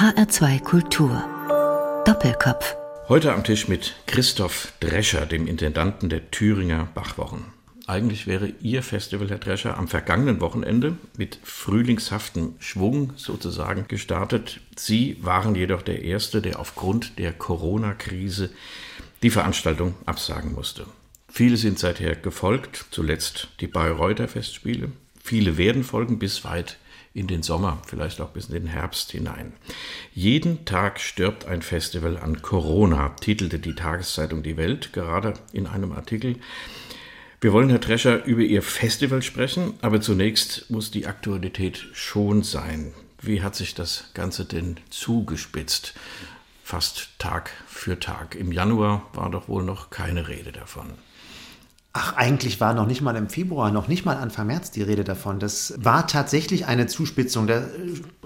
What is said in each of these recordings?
HR2 Kultur. Doppelkopf. Heute am Tisch mit Christoph Drescher, dem Intendanten der Thüringer Bachwochen. Eigentlich wäre Ihr Festival, Herr Drescher, am vergangenen Wochenende mit frühlingshaftem Schwung sozusagen gestartet. Sie waren jedoch der Erste, der aufgrund der Corona-Krise die Veranstaltung absagen musste. Viele sind seither gefolgt, zuletzt die Bayreuther Festspiele. Viele werden folgen bis weit in den Sommer, vielleicht auch bis in den Herbst hinein. Jeden Tag stirbt ein Festival an Corona, titelte die Tageszeitung Die Welt gerade in einem Artikel. Wir wollen, Herr Drescher, über Ihr Festival sprechen, aber zunächst muss die Aktualität schon sein. Wie hat sich das Ganze denn zugespitzt? Fast Tag für Tag. Im Januar war doch wohl noch keine Rede davon. Ach, eigentlich war noch nicht mal im Februar, noch nicht mal Anfang März die Rede davon. Das war tatsächlich eine Zuspitzung. Da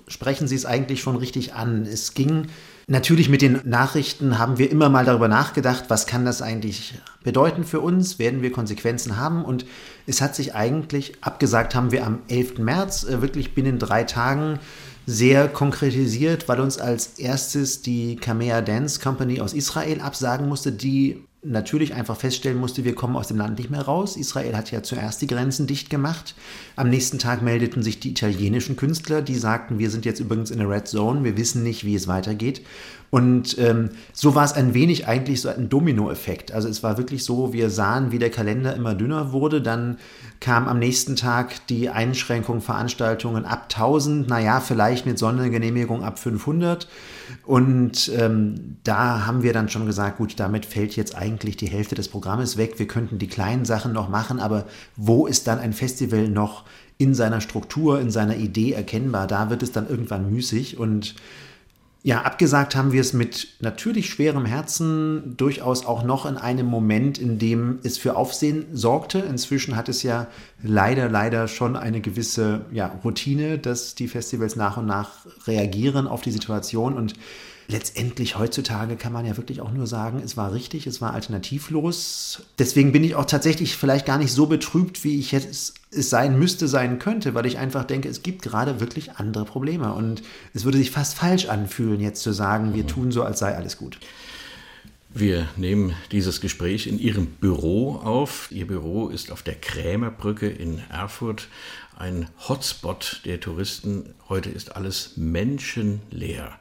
sprechen Sie es eigentlich schon richtig an. Es ging natürlich mit den Nachrichten, haben wir immer mal darüber nachgedacht, was kann das eigentlich bedeuten für uns? Werden wir Konsequenzen haben? Und es hat sich eigentlich, abgesagt haben wir am 11. März, äh, wirklich binnen drei Tagen sehr konkretisiert, weil uns als erstes die Kamea Dance Company aus Israel absagen musste, die natürlich einfach feststellen musste, wir kommen aus dem Land nicht mehr raus. Israel hat ja zuerst die Grenzen dicht gemacht. Am nächsten Tag meldeten sich die italienischen Künstler, die sagten, wir sind jetzt übrigens in der Red Zone, wir wissen nicht, wie es weitergeht. Und ähm, so war es ein wenig eigentlich so ein Dominoeffekt. Also es war wirklich so, wir sahen, wie der Kalender immer dünner wurde. Dann kam am nächsten Tag die Einschränkung Veranstaltungen ab 1000, naja, vielleicht mit Sondergenehmigung ab 500. Und ähm, da haben wir dann schon gesagt, gut, damit fällt jetzt eigentlich die Hälfte des Programmes weg. Wir könnten die kleinen Sachen noch machen, aber wo ist dann ein Festival noch in seiner Struktur, in seiner Idee erkennbar? Da wird es dann irgendwann müßig und ja, abgesagt haben wir es mit natürlich schwerem Herzen, durchaus auch noch in einem Moment, in dem es für Aufsehen sorgte. Inzwischen hat es ja leider, leider schon eine gewisse ja, Routine, dass die Festivals nach und nach reagieren auf die Situation und letztendlich heutzutage kann man ja wirklich auch nur sagen, es war richtig, es war alternativlos. Deswegen bin ich auch tatsächlich vielleicht gar nicht so betrübt, wie ich es, es sein müsste, sein könnte, weil ich einfach denke, es gibt gerade wirklich andere Probleme und es würde sich fast falsch anfühlen, jetzt zu sagen, wir tun so, als sei alles gut. Wir nehmen dieses Gespräch in Ihrem Büro auf. Ihr Büro ist auf der Krämerbrücke in Erfurt, ein Hotspot der Touristen. Heute ist alles menschenleer.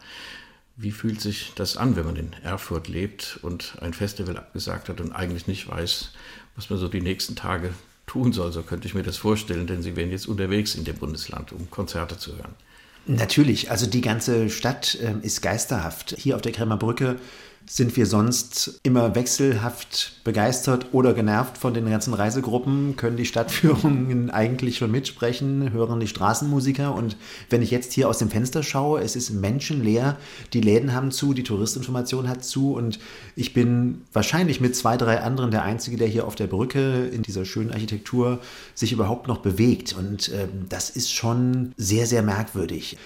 Wie fühlt sich das an, wenn man in Erfurt lebt und ein Festival abgesagt hat und eigentlich nicht weiß, was man so die nächsten Tage tun soll? So könnte ich mir das vorstellen, denn Sie wären jetzt unterwegs in dem Bundesland, um Konzerte zu hören. Natürlich, also die ganze Stadt äh, ist geisterhaft. Hier auf der Kremer Brücke sind wir sonst immer wechselhaft begeistert oder genervt von den ganzen Reisegruppen, können die Stadtführungen eigentlich schon mitsprechen, hören die Straßenmusiker? Und wenn ich jetzt hier aus dem Fenster schaue, es ist menschenleer, die Läden haben zu, die Touristinformation hat zu. Und ich bin wahrscheinlich mit zwei, drei anderen der Einzige, der hier auf der Brücke in dieser schönen Architektur sich überhaupt noch bewegt. Und ähm, das ist schon sehr, sehr merkwürdig.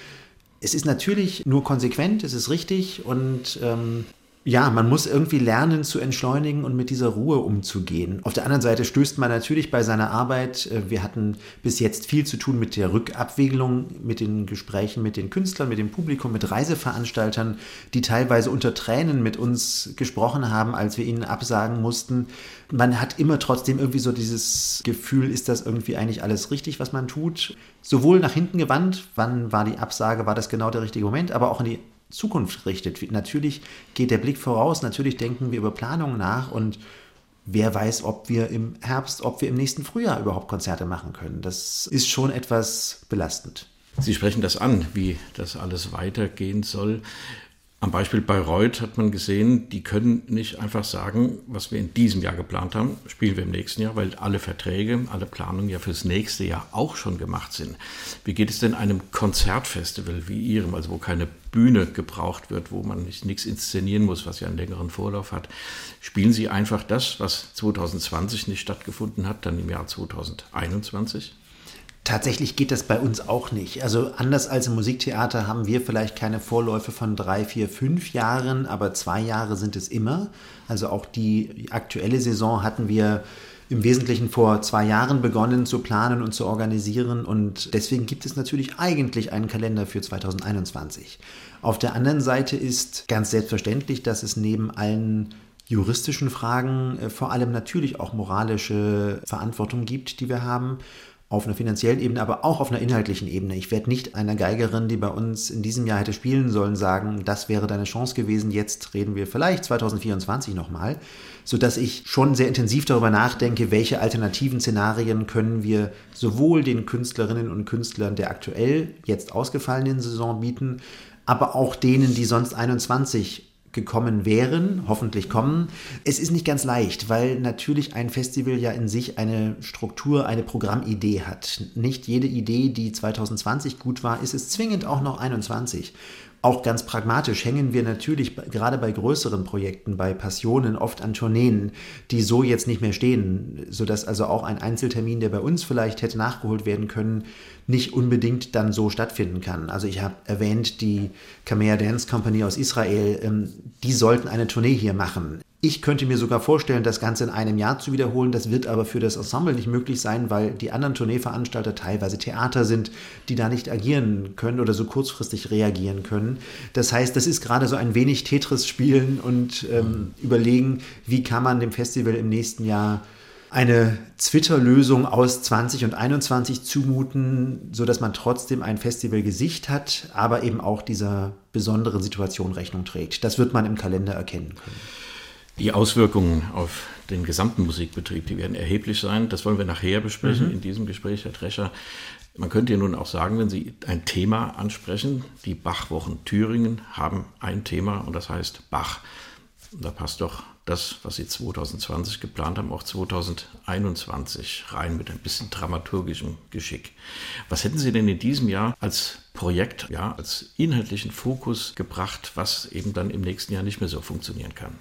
Es ist natürlich nur konsequent, es ist richtig. Und ähm, ja, man muss irgendwie lernen zu entschleunigen und mit dieser Ruhe umzugehen. Auf der anderen Seite stößt man natürlich bei seiner Arbeit, äh, wir hatten bis jetzt viel zu tun mit der Rückabwicklung, mit den Gesprächen mit den Künstlern, mit dem Publikum, mit Reiseveranstaltern, die teilweise unter Tränen mit uns gesprochen haben, als wir ihnen absagen mussten. Man hat immer trotzdem irgendwie so dieses Gefühl, ist das irgendwie eigentlich alles richtig, was man tut? Sowohl nach hinten gewandt, wann war die Absage, war das genau der richtige Moment, aber auch in die Zukunft richtet. Natürlich geht der Blick voraus, natürlich denken wir über Planungen nach und wer weiß, ob wir im Herbst, ob wir im nächsten Frühjahr überhaupt Konzerte machen können. Das ist schon etwas belastend. Sie sprechen das an, wie das alles weitergehen soll. Am Beispiel Bayreuth hat man gesehen, die können nicht einfach sagen, was wir in diesem Jahr geplant haben, spielen wir im nächsten Jahr, weil alle Verträge, alle Planungen ja fürs nächste Jahr auch schon gemacht sind. Wie geht es denn einem Konzertfestival wie Ihrem, also wo keine Bühne gebraucht wird, wo man nicht nichts inszenieren muss, was ja einen längeren Vorlauf hat? Spielen Sie einfach das, was 2020 nicht stattgefunden hat, dann im Jahr 2021? Tatsächlich geht das bei uns auch nicht. Also anders als im Musiktheater haben wir vielleicht keine Vorläufe von drei, vier, fünf Jahren, aber zwei Jahre sind es immer. Also auch die aktuelle Saison hatten wir im Wesentlichen vor zwei Jahren begonnen zu planen und zu organisieren und deswegen gibt es natürlich eigentlich einen Kalender für 2021. Auf der anderen Seite ist ganz selbstverständlich, dass es neben allen juristischen Fragen äh, vor allem natürlich auch moralische Verantwortung gibt, die wir haben auf einer finanziellen Ebene, aber auch auf einer inhaltlichen Ebene. Ich werde nicht einer Geigerin, die bei uns in diesem Jahr hätte spielen sollen, sagen, das wäre deine Chance gewesen, jetzt reden wir vielleicht 2024 nochmal, sodass ich schon sehr intensiv darüber nachdenke, welche alternativen Szenarien können wir sowohl den Künstlerinnen und Künstlern der aktuell jetzt ausgefallenen Saison bieten, aber auch denen, die sonst 21 gekommen wären, hoffentlich kommen. Es ist nicht ganz leicht, weil natürlich ein Festival ja in sich eine Struktur, eine Programmidee hat. Nicht jede Idee, die 2020 gut war, ist es zwingend auch noch 21. Auch ganz pragmatisch hängen wir natürlich gerade bei größeren Projekten, bei Passionen oft an Tourneen, die so jetzt nicht mehr stehen, sodass also auch ein Einzeltermin, der bei uns vielleicht hätte nachgeholt werden können, nicht unbedingt dann so stattfinden kann. Also ich habe erwähnt, die Kamea Dance Company aus Israel, ähm, die sollten eine Tournee hier machen. Ich könnte mir sogar vorstellen, das Ganze in einem Jahr zu wiederholen. Das wird aber für das Ensemble nicht möglich sein, weil die anderen Tourneeveranstalter teilweise Theater sind, die da nicht agieren können oder so kurzfristig reagieren können. Das heißt, das ist gerade so ein wenig Tetris spielen und ähm, überlegen, wie kann man dem Festival im nächsten Jahr eine Twitter-Lösung aus 20 und 21 zumuten, sodass man trotzdem ein Festivalgesicht hat, aber eben auch dieser besonderen Situation Rechnung trägt. Das wird man im Kalender erkennen können. Die Auswirkungen auf den gesamten Musikbetrieb, die werden erheblich sein. Das wollen wir nachher besprechen mhm. in diesem Gespräch, Herr Drescher. Man könnte ja nun auch sagen, wenn Sie ein Thema ansprechen, die Bachwochen Thüringen haben ein Thema und das heißt Bach. Da passt doch das, was Sie 2020 geplant haben, auch 2021 rein mit ein bisschen dramaturgischem Geschick. Was hätten Sie denn in diesem Jahr als Projekt, ja, als inhaltlichen Fokus gebracht, was eben dann im nächsten Jahr nicht mehr so funktionieren kann?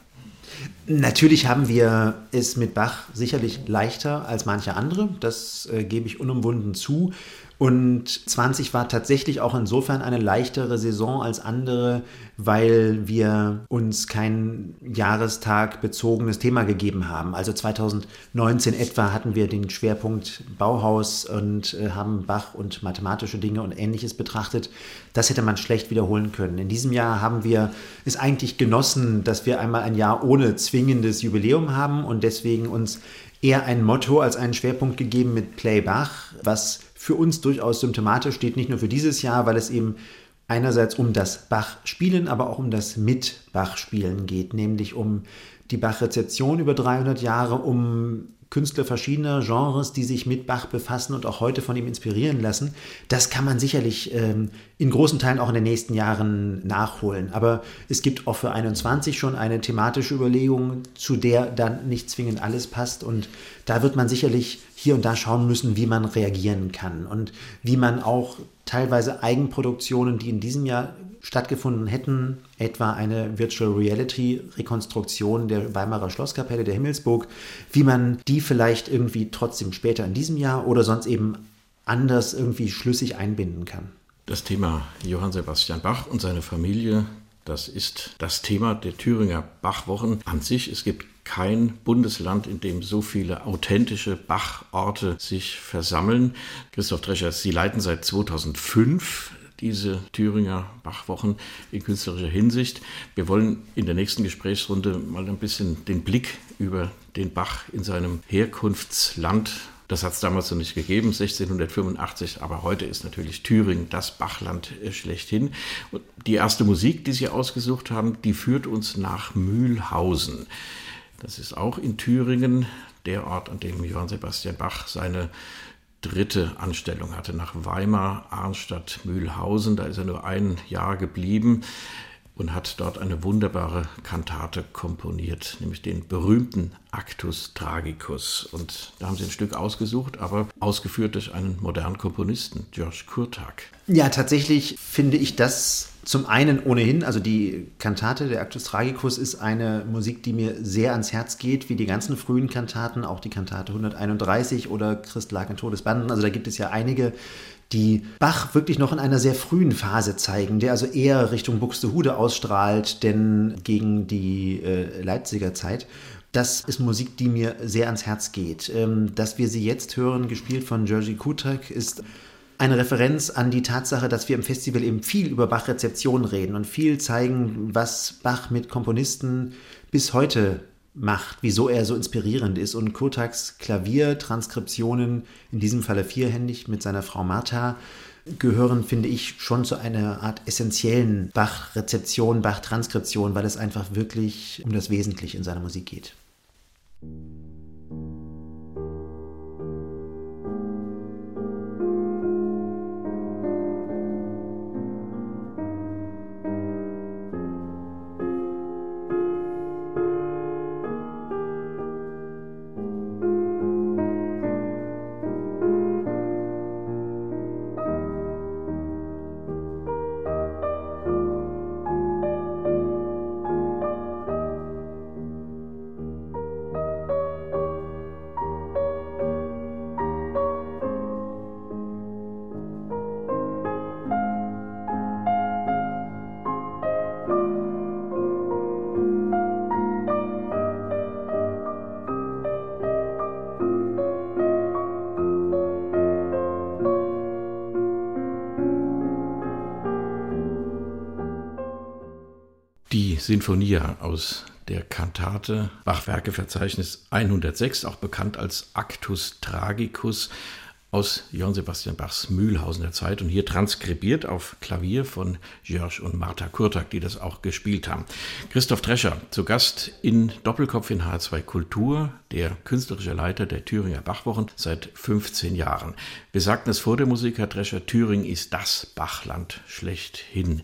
Natürlich haben wir es mit Bach sicherlich leichter als manche andere, das äh, gebe ich unumwunden zu. Und 20 war tatsächlich auch insofern eine leichtere Saison als andere, weil wir uns kein Jahrestag bezogenes Thema gegeben haben. Also 2019 etwa hatten wir den Schwerpunkt Bauhaus und äh, haben Bach und mathematische Dinge und ähnliches betrachtet. Das hätte man schlecht wiederholen können. In diesem Jahr haben wir es eigentlich genossen, dass wir einmal ein Jahr ohne zwingendes Jubiläum haben und deswegen uns eher ein Motto als einen Schwerpunkt gegeben mit Play Bach, was für uns durchaus symptomatisch steht, nicht nur für dieses Jahr, weil es eben einerseits um das Bach-Spielen, aber auch um das Mit-Bach-Spielen geht, nämlich um die Bach-Rezeption über 300 Jahre, um Künstler verschiedener Genres, die sich mit Bach befassen und auch heute von ihm inspirieren lassen. Das kann man sicherlich ähm, in großen Teilen auch in den nächsten Jahren nachholen. Aber es gibt auch für 21 schon eine thematische Überlegung, zu der dann nicht zwingend alles passt. Und da wird man sicherlich hier und da schauen müssen, wie man reagieren kann und wie man auch teilweise Eigenproduktionen, die in diesem Jahr stattgefunden hätten, etwa eine Virtual Reality Rekonstruktion der Weimarer Schlosskapelle der Himmelsburg, wie man die vielleicht irgendwie trotzdem später in diesem Jahr oder sonst eben anders irgendwie schlüssig einbinden kann. Das Thema Johann Sebastian Bach und seine Familie, das ist das Thema der Thüringer Bachwochen an sich. Es gibt kein Bundesland, in dem so viele authentische Bachorte sich versammeln. Christoph Drescher, Sie leiten seit 2005 diese Thüringer Bachwochen in künstlerischer Hinsicht. Wir wollen in der nächsten Gesprächsrunde mal ein bisschen den Blick über den Bach in seinem Herkunftsland das hat es damals noch nicht gegeben, 1685, aber heute ist natürlich Thüringen das Bachland äh, schlechthin. Und die erste Musik, die Sie ausgesucht haben, die führt uns nach Mühlhausen. Das ist auch in Thüringen der Ort, an dem Johann Sebastian Bach seine dritte Anstellung hatte, nach Weimar, Arnstadt, Mühlhausen. Da ist er nur ein Jahr geblieben und hat dort eine wunderbare Kantate komponiert, nämlich den berühmten Actus Tragicus. Und da haben sie ein Stück ausgesucht, aber ausgeführt durch einen modernen Komponisten, George Kurtak. Ja, tatsächlich finde ich das zum einen ohnehin, also die Kantate der Actus Tragicus ist eine Musik, die mir sehr ans Herz geht, wie die ganzen frühen Kantaten, auch die Kantate 131 oder Christ lag in Todesbanden. Also da gibt es ja einige die Bach wirklich noch in einer sehr frühen Phase zeigen, der also eher Richtung Buxtehude ausstrahlt, denn gegen die äh, Leipziger Zeit. das ist Musik, die mir sehr ans Herz geht. Ähm, dass wir sie jetzt hören, gespielt von Jerzy Kutak, ist eine Referenz an die Tatsache, dass wir im Festival eben viel über Bach-Rezeption reden und viel zeigen, was Bach mit Komponisten bis heute macht, wieso er so inspirierend ist. Und Kotaks Klaviertranskriptionen, in diesem Falle vierhändig mit seiner Frau Martha, gehören, finde ich, schon zu einer Art essentiellen Bach-Rezeption, Bach-Transkription, weil es einfach wirklich um das Wesentliche in seiner Musik geht. Sinfonia aus der Kantate Bachwerkeverzeichnis 106, auch bekannt als Actus Tragicus aus Johann Sebastian Bachs Mühlhausener Zeit und hier transkribiert auf Klavier von George und Martha Kurtak, die das auch gespielt haben. Christoph Drescher zu Gast in Doppelkopf in H2 Kultur, der künstlerische Leiter der Thüringer Bachwochen seit 15 Jahren. Wir sagten es vor der Musik, Herr Drescher, Thüringen ist das Bachland schlechthin.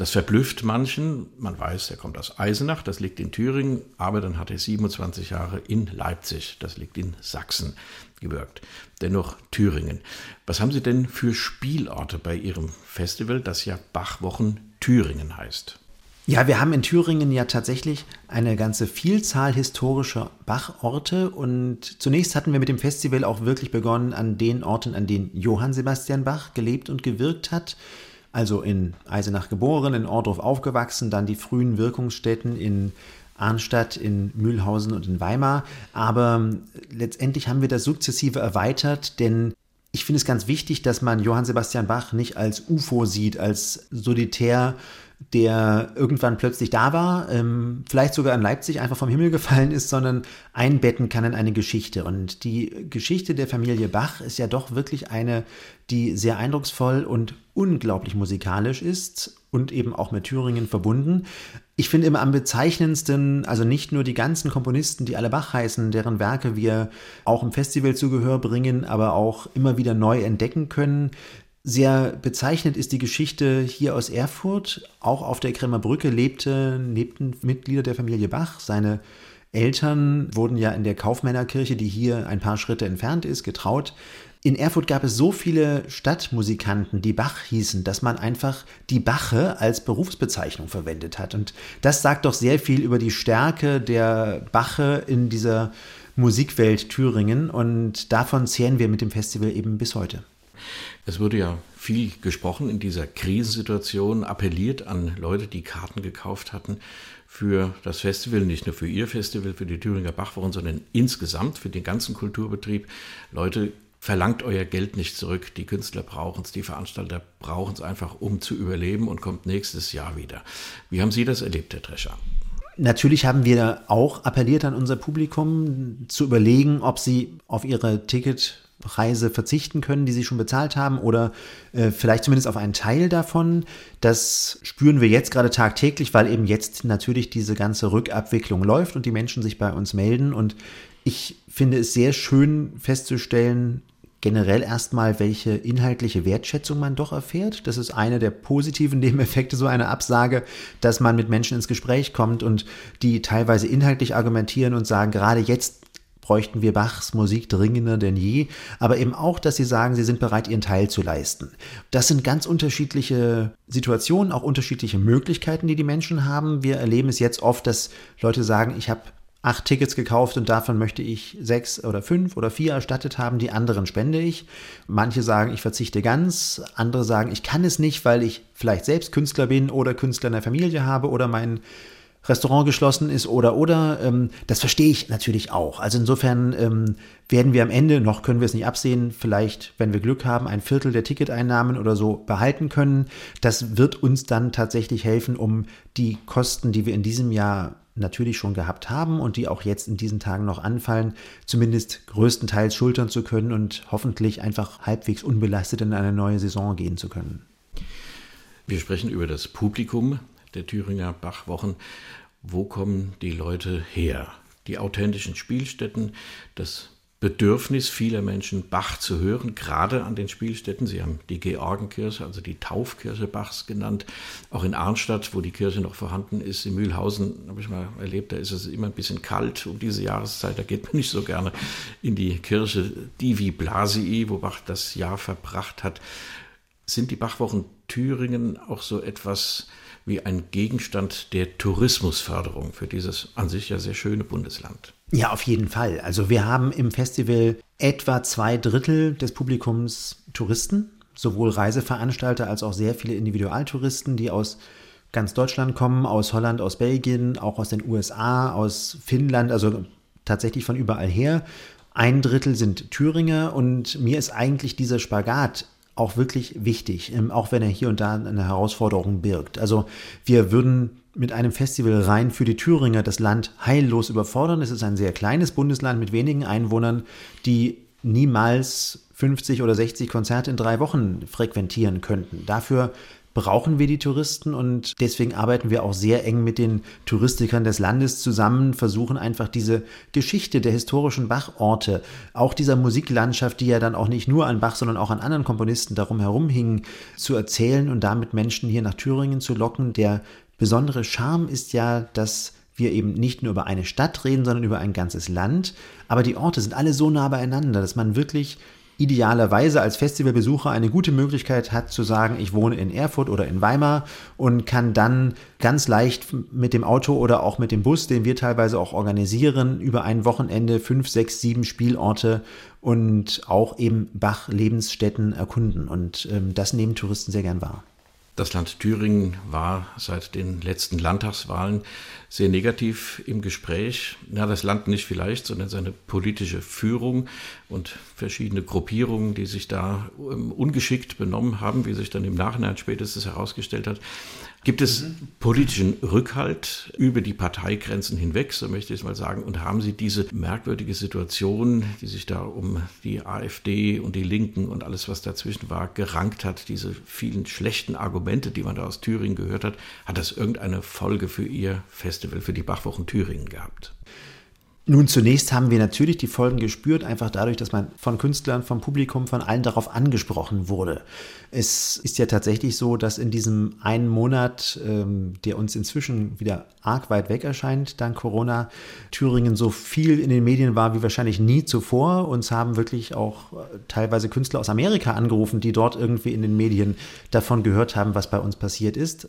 Das verblüfft manchen. Man weiß, er kommt aus Eisenach, das liegt in Thüringen, aber dann hat er 27 Jahre in Leipzig, das liegt in Sachsen, gewirkt. Dennoch Thüringen. Was haben Sie denn für Spielorte bei Ihrem Festival, das ja Bachwochen Thüringen heißt? Ja, wir haben in Thüringen ja tatsächlich eine ganze Vielzahl historischer Bachorte und zunächst hatten wir mit dem Festival auch wirklich begonnen an den Orten, an denen Johann Sebastian Bach gelebt und gewirkt hat also in Eisenach geboren, in Ordorf aufgewachsen, dann die frühen Wirkungsstätten in Arnstadt, in Mühlhausen und in Weimar. Aber letztendlich haben wir das sukzessive erweitert, denn ich finde es ganz wichtig, dass man Johann Sebastian Bach nicht als UFO sieht, als solitär der irgendwann plötzlich da war, ähm, vielleicht sogar in Leipzig einfach vom Himmel gefallen ist, sondern einbetten kann in eine Geschichte. Und die Geschichte der Familie Bach ist ja doch wirklich eine, die sehr eindrucksvoll und unglaublich musikalisch ist und eben auch mit Thüringen verbunden. Ich finde immer am bezeichnendsten, also nicht nur die ganzen Komponisten, die alle Bach heißen, deren Werke wir auch im Festival zu Gehör bringen, aber auch immer wieder neu entdecken können. Sehr bezeichnend ist die Geschichte hier aus Erfurt. Auch auf der Kremer Brücke lebte, lebten Mitglieder der Familie Bach. Seine Eltern wurden ja in der Kaufmännerkirche, die hier ein paar Schritte entfernt ist, getraut. In Erfurt gab es so viele Stadtmusikanten, die Bach hießen, dass man einfach die Bache als Berufsbezeichnung verwendet hat. Und das sagt doch sehr viel über die Stärke der Bache in dieser Musikwelt Thüringen. Und davon zehren wir mit dem Festival eben bis heute. Es wurde ja viel gesprochen in dieser Krisensituation, appelliert an Leute, die Karten gekauft hatten für das Festival, nicht nur für ihr Festival, für die Thüringer Bachwochen, sondern insgesamt für den ganzen Kulturbetrieb. Leute, verlangt euer Geld nicht zurück. Die Künstler brauchen es, die Veranstalter brauchen es einfach, um zu überleben und kommt nächstes Jahr wieder. Wie haben Sie das erlebt, Herr Drescher? Natürlich haben wir auch appelliert an unser Publikum zu überlegen, ob sie auf ihre Ticket Preise verzichten können, die sie schon bezahlt haben oder äh, vielleicht zumindest auf einen Teil davon. Das spüren wir jetzt gerade tagtäglich, weil eben jetzt natürlich diese ganze Rückabwicklung läuft und die Menschen sich bei uns melden. Und ich finde es sehr schön festzustellen, generell erstmal, welche inhaltliche Wertschätzung man doch erfährt. Das ist eine der positiven Nebeneffekte so einer Absage, dass man mit Menschen ins Gespräch kommt und die teilweise inhaltlich argumentieren und sagen, gerade jetzt bräuchten wir Bachs Musik dringender denn je, aber eben auch, dass sie sagen, sie sind bereit, ihren Teil zu leisten. Das sind ganz unterschiedliche Situationen, auch unterschiedliche Möglichkeiten, die die Menschen haben. Wir erleben es jetzt oft, dass Leute sagen, ich habe acht Tickets gekauft und davon möchte ich sechs oder fünf oder vier erstattet haben, die anderen spende ich. Manche sagen, ich verzichte ganz, andere sagen, ich kann es nicht, weil ich vielleicht selbst Künstler bin oder Künstler in der Familie habe oder mein Restaurant geschlossen ist oder oder. Ähm, das verstehe ich natürlich auch. Also insofern ähm, werden wir am Ende, noch können wir es nicht absehen, vielleicht, wenn wir Glück haben, ein Viertel der Ticketeinnahmen oder so behalten können. Das wird uns dann tatsächlich helfen, um die Kosten, die wir in diesem Jahr natürlich schon gehabt haben und die auch jetzt in diesen Tagen noch anfallen, zumindest größtenteils schultern zu können und hoffentlich einfach halbwegs unbelastet in eine neue Saison gehen zu können. Wir sprechen über das Publikum der Thüringer Bachwochen. Wo kommen die Leute her? Die authentischen Spielstätten, das Bedürfnis vieler Menschen, Bach zu hören, gerade an den Spielstätten. Sie haben die Georgenkirche, also die Taufkirche Bachs genannt. Auch in Arnstadt, wo die Kirche noch vorhanden ist, in Mühlhausen, habe ich mal erlebt, da ist es immer ein bisschen kalt um diese Jahreszeit. Da geht man nicht so gerne in die Kirche Divi Blasii, wo Bach das Jahr verbracht hat. Sind die Bachwochen Thüringen auch so etwas wie ein Gegenstand der Tourismusförderung für dieses an sich ja sehr schöne Bundesland. Ja, auf jeden Fall. Also wir haben im Festival etwa zwei Drittel des Publikums Touristen, sowohl Reiseveranstalter als auch sehr viele Individualtouristen, die aus ganz Deutschland kommen, aus Holland, aus Belgien, auch aus den USA, aus Finnland, also tatsächlich von überall her. Ein Drittel sind Thüringer und mir ist eigentlich dieser Spagat auch wirklich wichtig, ähm, auch wenn er hier und da eine Herausforderung birgt. Also wir würden mit einem Festival rein für die Thüringer das Land heillos überfordern. Es ist ein sehr kleines Bundesland mit wenigen Einwohnern, die niemals 50 oder 60 Konzerte in drei Wochen frequentieren könnten. Dafür brauchen wir die Touristen und deswegen arbeiten wir auch sehr eng mit den Touristikern des Landes zusammen, versuchen einfach diese Geschichte der historischen Bachorte, auch dieser Musiklandschaft, die ja dann auch nicht nur an Bach, sondern auch an anderen Komponisten darum herum hingen, zu erzählen und damit Menschen hier nach Thüringen zu locken. Der besondere Charme ist ja, dass wir eben nicht nur über eine Stadt reden, sondern über ein ganzes Land. Aber die Orte sind alle so nah beieinander, dass man wirklich idealerweise als Festivalbesucher eine gute Möglichkeit hat zu sagen, ich wohne in Erfurt oder in Weimar und kann dann ganz leicht mit dem Auto oder auch mit dem Bus, den wir teilweise auch organisieren, über ein Wochenende fünf, sechs, sieben Spielorte und auch eben Bach-Lebensstätten erkunden. Und ähm, das nehmen Touristen sehr gern wahr. Das Land Thüringen war seit den letzten Landtagswahlen sehr negativ im Gespräch. Ja, das Land nicht vielleicht, sondern seine politische Führung und verschiedene Gruppierungen, die sich da ähm, ungeschickt benommen haben, wie sich dann im Nachhinein spätestens herausgestellt hat. Gibt es mhm. politischen Rückhalt über die Parteigrenzen hinweg, so möchte ich es mal sagen, und haben Sie diese merkwürdige Situation, die sich da um die AfD und die Linken und alles, was dazwischen war, gerankt hat, diese vielen schlechten Argumente, die man da aus Thüringen gehört hat, hat das irgendeine Folge für Ihr Festival, für die Bachwochen Thüringen gehabt? Nun, zunächst haben wir natürlich die Folgen gespürt, einfach dadurch, dass man von Künstlern, vom Publikum, von allen darauf angesprochen wurde. Es ist ja tatsächlich so, dass in diesem einen Monat, ähm, der uns inzwischen wieder arg weit weg erscheint, dank Corona, Thüringen so viel in den Medien war wie wahrscheinlich nie zuvor. Uns haben wirklich auch äh, teilweise Künstler aus Amerika angerufen, die dort irgendwie in den Medien davon gehört haben, was bei uns passiert ist.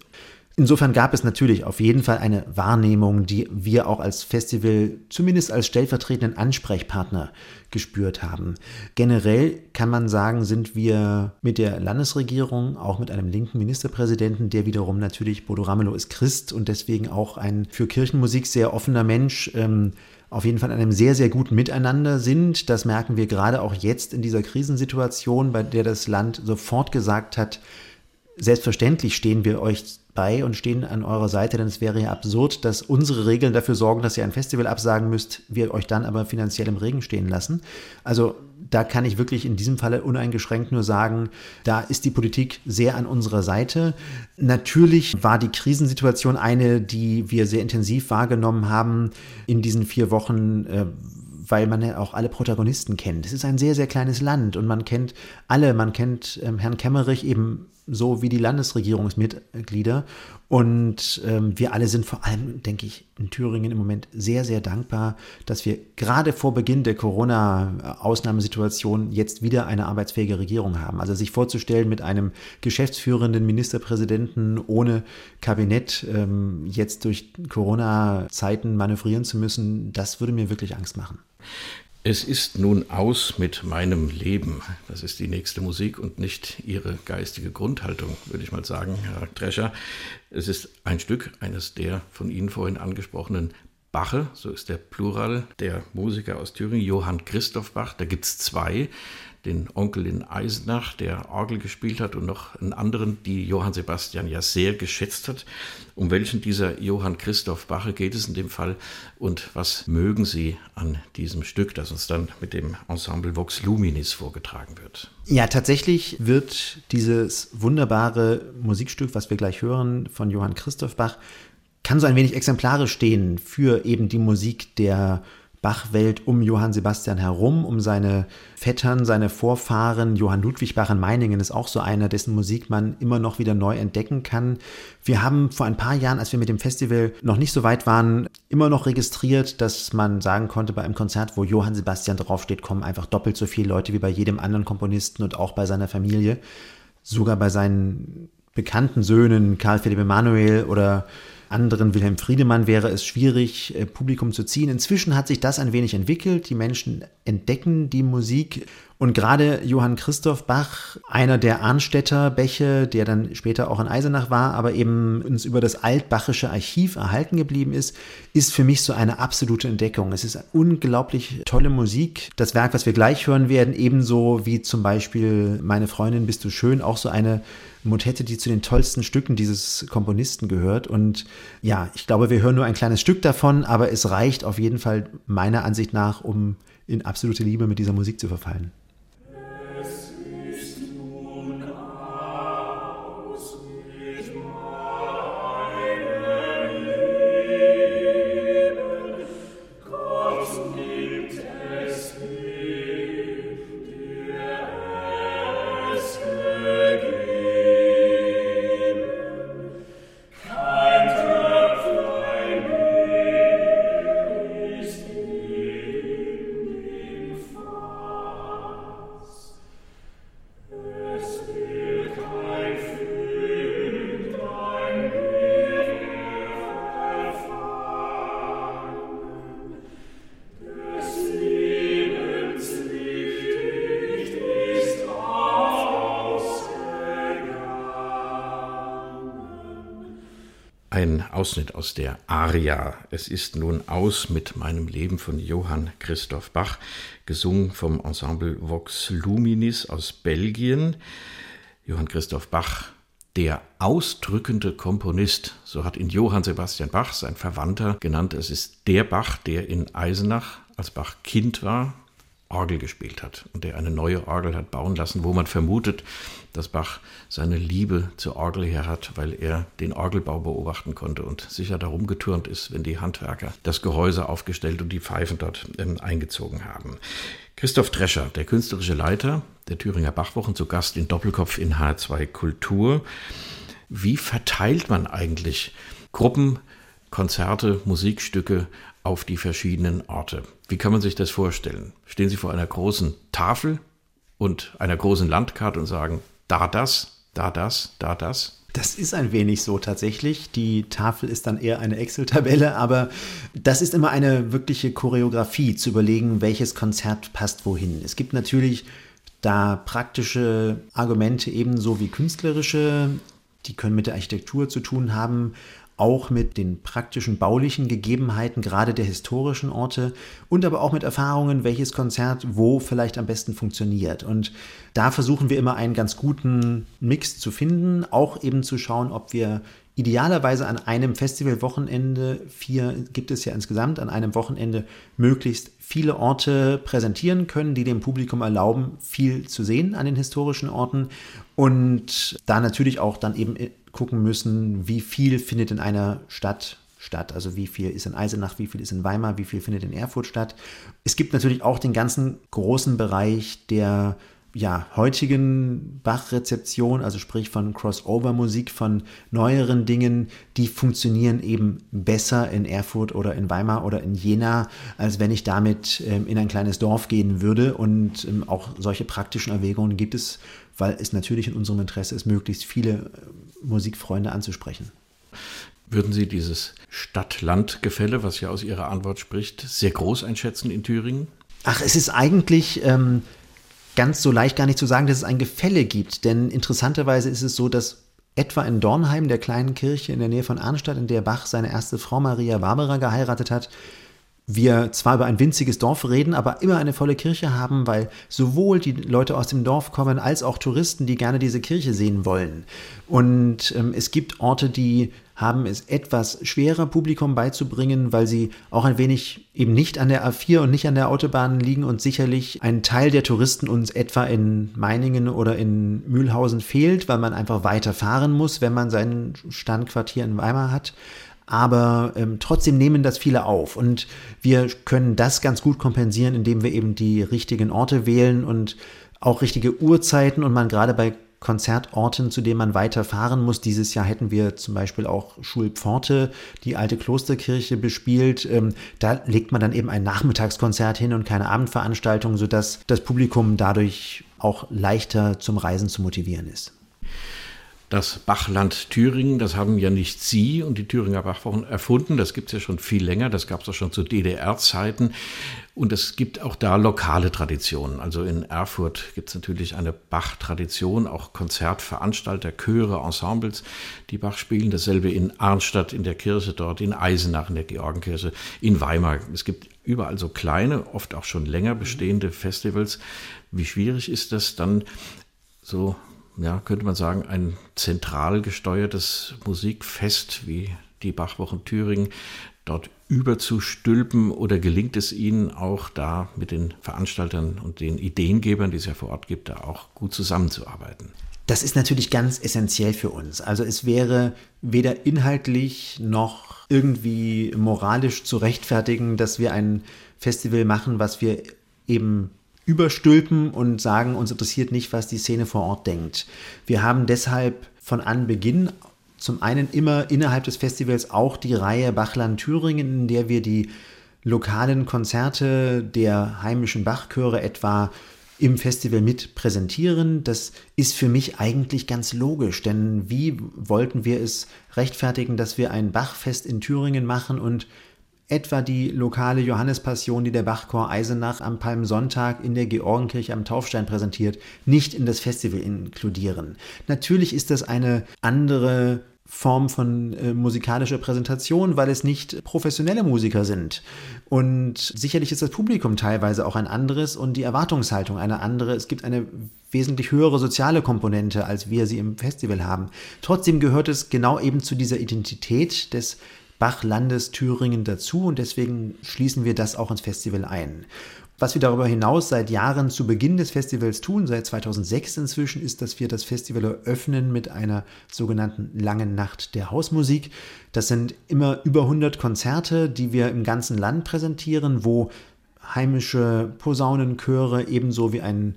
Insofern gab es natürlich auf jeden Fall eine Wahrnehmung, die wir auch als Festival zumindest als stellvertretenden Ansprechpartner gespürt haben. Generell kann man sagen, sind wir mit der Landesregierung, auch mit einem linken Ministerpräsidenten, der wiederum natürlich Bodo Ramelow ist Christ und deswegen auch ein für Kirchenmusik sehr offener Mensch, ähm, auf jeden Fall in einem sehr, sehr guten Miteinander sind. Das merken wir gerade auch jetzt in dieser Krisensituation, bei der das Land sofort gesagt hat, selbstverständlich stehen wir euch bei und stehen an eurer Seite, denn es wäre ja absurd, dass unsere Regeln dafür sorgen, dass ihr ein Festival absagen müsst, wir euch dann aber finanziell im Regen stehen lassen. Also da kann ich wirklich in diesem Falle uneingeschränkt nur sagen, da ist die Politik sehr an unserer Seite. Natürlich war die Krisensituation eine, die wir sehr intensiv wahrgenommen haben in diesen vier Wochen. Äh, weil man ja auch alle Protagonisten kennt. Es ist ein sehr, sehr kleines Land und man kennt alle. Man kennt ähm, Herrn Kemmerich eben so wie die Landesregierungsmitglieder. Und ähm, wir alle sind vor allem, denke ich, in Thüringen im Moment sehr, sehr dankbar, dass wir gerade vor Beginn der Corona-Ausnahmesituation jetzt wieder eine arbeitsfähige Regierung haben. Also sich vorzustellen, mit einem geschäftsführenden Ministerpräsidenten ohne Kabinett ähm, jetzt durch Corona-Zeiten manövrieren zu müssen, das würde mir wirklich Angst machen. Es ist nun aus mit meinem Leben. Das ist die nächste Musik und nicht Ihre geistige Grundhaltung, würde ich mal sagen, Herr Drescher. Es ist ein Stück eines der von Ihnen vorhin angesprochenen Bache, so ist der Plural der Musiker aus Thüringen, Johann Christoph Bach. Da gibt es zwei den Onkel in Eisenach, der Orgel gespielt hat, und noch einen anderen, die Johann Sebastian ja sehr geschätzt hat. Um welchen dieser Johann Christoph Bache geht es in dem Fall und was mögen Sie an diesem Stück, das uns dann mit dem Ensemble Vox Luminis vorgetragen wird? Ja, tatsächlich wird dieses wunderbare Musikstück, was wir gleich hören, von Johann Christoph Bach, kann so ein wenig exemplarisch stehen für eben die Musik der Bachwelt um Johann Sebastian herum, um seine Vettern, seine Vorfahren. Johann Ludwig Bach in Meiningen ist auch so einer, dessen Musik man immer noch wieder neu entdecken kann. Wir haben vor ein paar Jahren, als wir mit dem Festival noch nicht so weit waren, immer noch registriert, dass man sagen konnte, bei einem Konzert, wo Johann Sebastian draufsteht, kommen einfach doppelt so viele Leute wie bei jedem anderen Komponisten und auch bei seiner Familie. Sogar bei seinen bekannten Söhnen, Karl Philipp Emanuel oder anderen Wilhelm Friedemann wäre es schwierig, äh, Publikum zu ziehen. Inzwischen hat sich das ein wenig entwickelt. Die Menschen entdecken die Musik. Und gerade Johann Christoph Bach, einer der Arnstädter Bäche, der dann später auch in Eisenach war, aber eben uns über das altbachische Archiv erhalten geblieben ist, ist für mich so eine absolute Entdeckung. Es ist unglaublich tolle Musik. Das Werk, was wir gleich hören werden, ebenso wie zum Beispiel Meine Freundin bist du schön, auch so eine Motette, die zu den tollsten Stücken dieses Komponisten gehört. Und ja, ich glaube, wir hören nur ein kleines Stück davon, aber es reicht auf jeden Fall meiner Ansicht nach, um in absolute Liebe mit dieser Musik zu verfallen. Ausschnitt aus der Aria. Es ist nun aus mit meinem Leben von Johann Christoph Bach, gesungen vom Ensemble Vox Luminis aus Belgien. Johann Christoph Bach, der ausdrückende Komponist, so hat ihn Johann Sebastian Bach, sein Verwandter, genannt. Es ist der Bach, der in Eisenach als Bach Kind war, Orgel gespielt hat und der eine neue Orgel hat bauen lassen, wo man vermutet, dass Bach seine Liebe zur Orgel her hat, weil er den Orgelbau beobachten konnte und sicher darum geturnt ist, wenn die Handwerker das Gehäuse aufgestellt und die Pfeifen dort ähm, eingezogen haben. Christoph Drescher, der künstlerische Leiter der Thüringer Bachwochen, zu Gast in Doppelkopf in H2 Kultur. Wie verteilt man eigentlich Gruppen, Konzerte, Musikstücke auf die verschiedenen Orte. Wie kann man sich das vorstellen? Stehen Sie vor einer großen Tafel und einer großen Landkarte und sagen, da das, da das, da das? Das ist ein wenig so tatsächlich. Die Tafel ist dann eher eine Excel-Tabelle, aber das ist immer eine wirkliche Choreografie, zu überlegen, welches Konzert passt wohin. Es gibt natürlich da praktische Argumente ebenso wie künstlerische, die können mit der Architektur zu tun haben auch mit den praktischen baulichen Gegebenheiten, gerade der historischen Orte und aber auch mit Erfahrungen, welches Konzert wo vielleicht am besten funktioniert. Und da versuchen wir immer einen ganz guten Mix zu finden, auch eben zu schauen, ob wir idealerweise an einem Festivalwochenende, vier gibt es ja insgesamt, an einem Wochenende möglichst viele Orte präsentieren können, die dem Publikum erlauben, viel zu sehen an den historischen Orten und da natürlich auch dann eben gucken müssen, wie viel findet in einer Stadt statt. Also wie viel ist in Eisenach, wie viel ist in Weimar, wie viel findet in Erfurt statt. Es gibt natürlich auch den ganzen großen Bereich der ja, heutigen Bach-Rezeption, also sprich von Crossover-Musik, von neueren Dingen, die funktionieren eben besser in Erfurt oder in Weimar oder in Jena, als wenn ich damit ähm, in ein kleines Dorf gehen würde. Und ähm, auch solche praktischen Erwägungen gibt es, weil es natürlich in unserem Interesse ist, möglichst viele Musikfreunde anzusprechen. Würden Sie dieses Stadt-Land-Gefälle, was ja aus Ihrer Antwort spricht, sehr groß einschätzen in Thüringen? Ach, es ist eigentlich ähm, ganz so leicht gar nicht zu sagen, dass es ein Gefälle gibt. Denn interessanterweise ist es so, dass etwa in Dornheim, der kleinen Kirche in der Nähe von Arnstadt, in der Bach seine erste Frau Maria Barbara geheiratet hat, wir zwar über ein winziges Dorf reden, aber immer eine volle Kirche haben, weil sowohl die Leute aus dem Dorf kommen, als auch Touristen, die gerne diese Kirche sehen wollen. Und ähm, es gibt Orte, die haben es etwas schwerer, Publikum beizubringen, weil sie auch ein wenig eben nicht an der A4 und nicht an der Autobahn liegen und sicherlich ein Teil der Touristen uns etwa in Meiningen oder in Mühlhausen fehlt, weil man einfach weiter fahren muss, wenn man sein Standquartier in Weimar hat aber ähm, trotzdem nehmen das viele auf. Und wir können das ganz gut kompensieren, indem wir eben die richtigen Orte wählen und auch richtige Uhrzeiten und man gerade bei Konzertorten, zu denen man weiter fahren muss. Dieses Jahr hätten wir zum Beispiel auch Schulpforte, die alte Klosterkirche bespielt. Ähm, da legt man dann eben ein Nachmittagskonzert hin und keine Abendveranstaltung, sodass das Publikum dadurch auch leichter zum Reisen zu motivieren ist. Das Bachland Thüringen, das haben ja nicht Sie und die Thüringer Bachwochen erfunden, das gibt es ja schon viel länger, das gab es auch schon zu DDR-Zeiten. Und es gibt auch da lokale Traditionen. Also in Erfurt gibt es natürlich eine Bach-Tradition, auch Konzertveranstalter, Chöre, Ensembles, die Bach spielen. Dasselbe in Arnstadt in der Kirche dort, in Eisenach in der Georgenkirche, in Weimar. Es gibt überall so kleine, oft auch schon länger bestehende Festivals. Wie schwierig ist das dann so ja, könnte man sagen, ein zentral gesteuertes Musikfest wie die Bachwochen Thüringen dort überzustülpen oder gelingt es Ihnen auch da mit den Veranstaltern und den Ideengebern, die es ja vor Ort gibt, da auch gut zusammenzuarbeiten? Das ist natürlich ganz essentiell für uns. Also es wäre weder inhaltlich noch irgendwie moralisch zu rechtfertigen, dass wir ein Festival machen, was wir eben überstülpen und sagen, uns interessiert nicht, was die Szene vor Ort denkt. Wir haben deshalb von Anbeginn zum einen immer innerhalb des Festivals auch die Reihe Bachland Thüringen, in der wir die lokalen Konzerte der heimischen Bachchöre etwa im Festival mit präsentieren. Das ist für mich eigentlich ganz logisch, denn wie wollten wir es rechtfertigen, dass wir ein Bachfest in Thüringen machen und etwa die lokale Johannespassion, die der Bachchor Eisenach am Palmsonntag in der Georgenkirche am Taufstein präsentiert, nicht in das Festival inkludieren. Natürlich ist das eine andere Form von äh, musikalischer Präsentation, weil es nicht professionelle Musiker sind. Und sicherlich ist das Publikum teilweise auch ein anderes und die Erwartungshaltung eine andere. Es gibt eine wesentlich höhere soziale Komponente, als wir sie im Festival haben. Trotzdem gehört es genau eben zu dieser Identität des Bachlandes Thüringen dazu und deswegen schließen wir das auch ins Festival ein. Was wir darüber hinaus seit Jahren zu Beginn des Festivals tun, seit 2006 inzwischen, ist, dass wir das Festival eröffnen mit einer sogenannten Langen Nacht der Hausmusik. Das sind immer über 100 Konzerte, die wir im ganzen Land präsentieren, wo heimische Posaunenchöre ebenso wie ein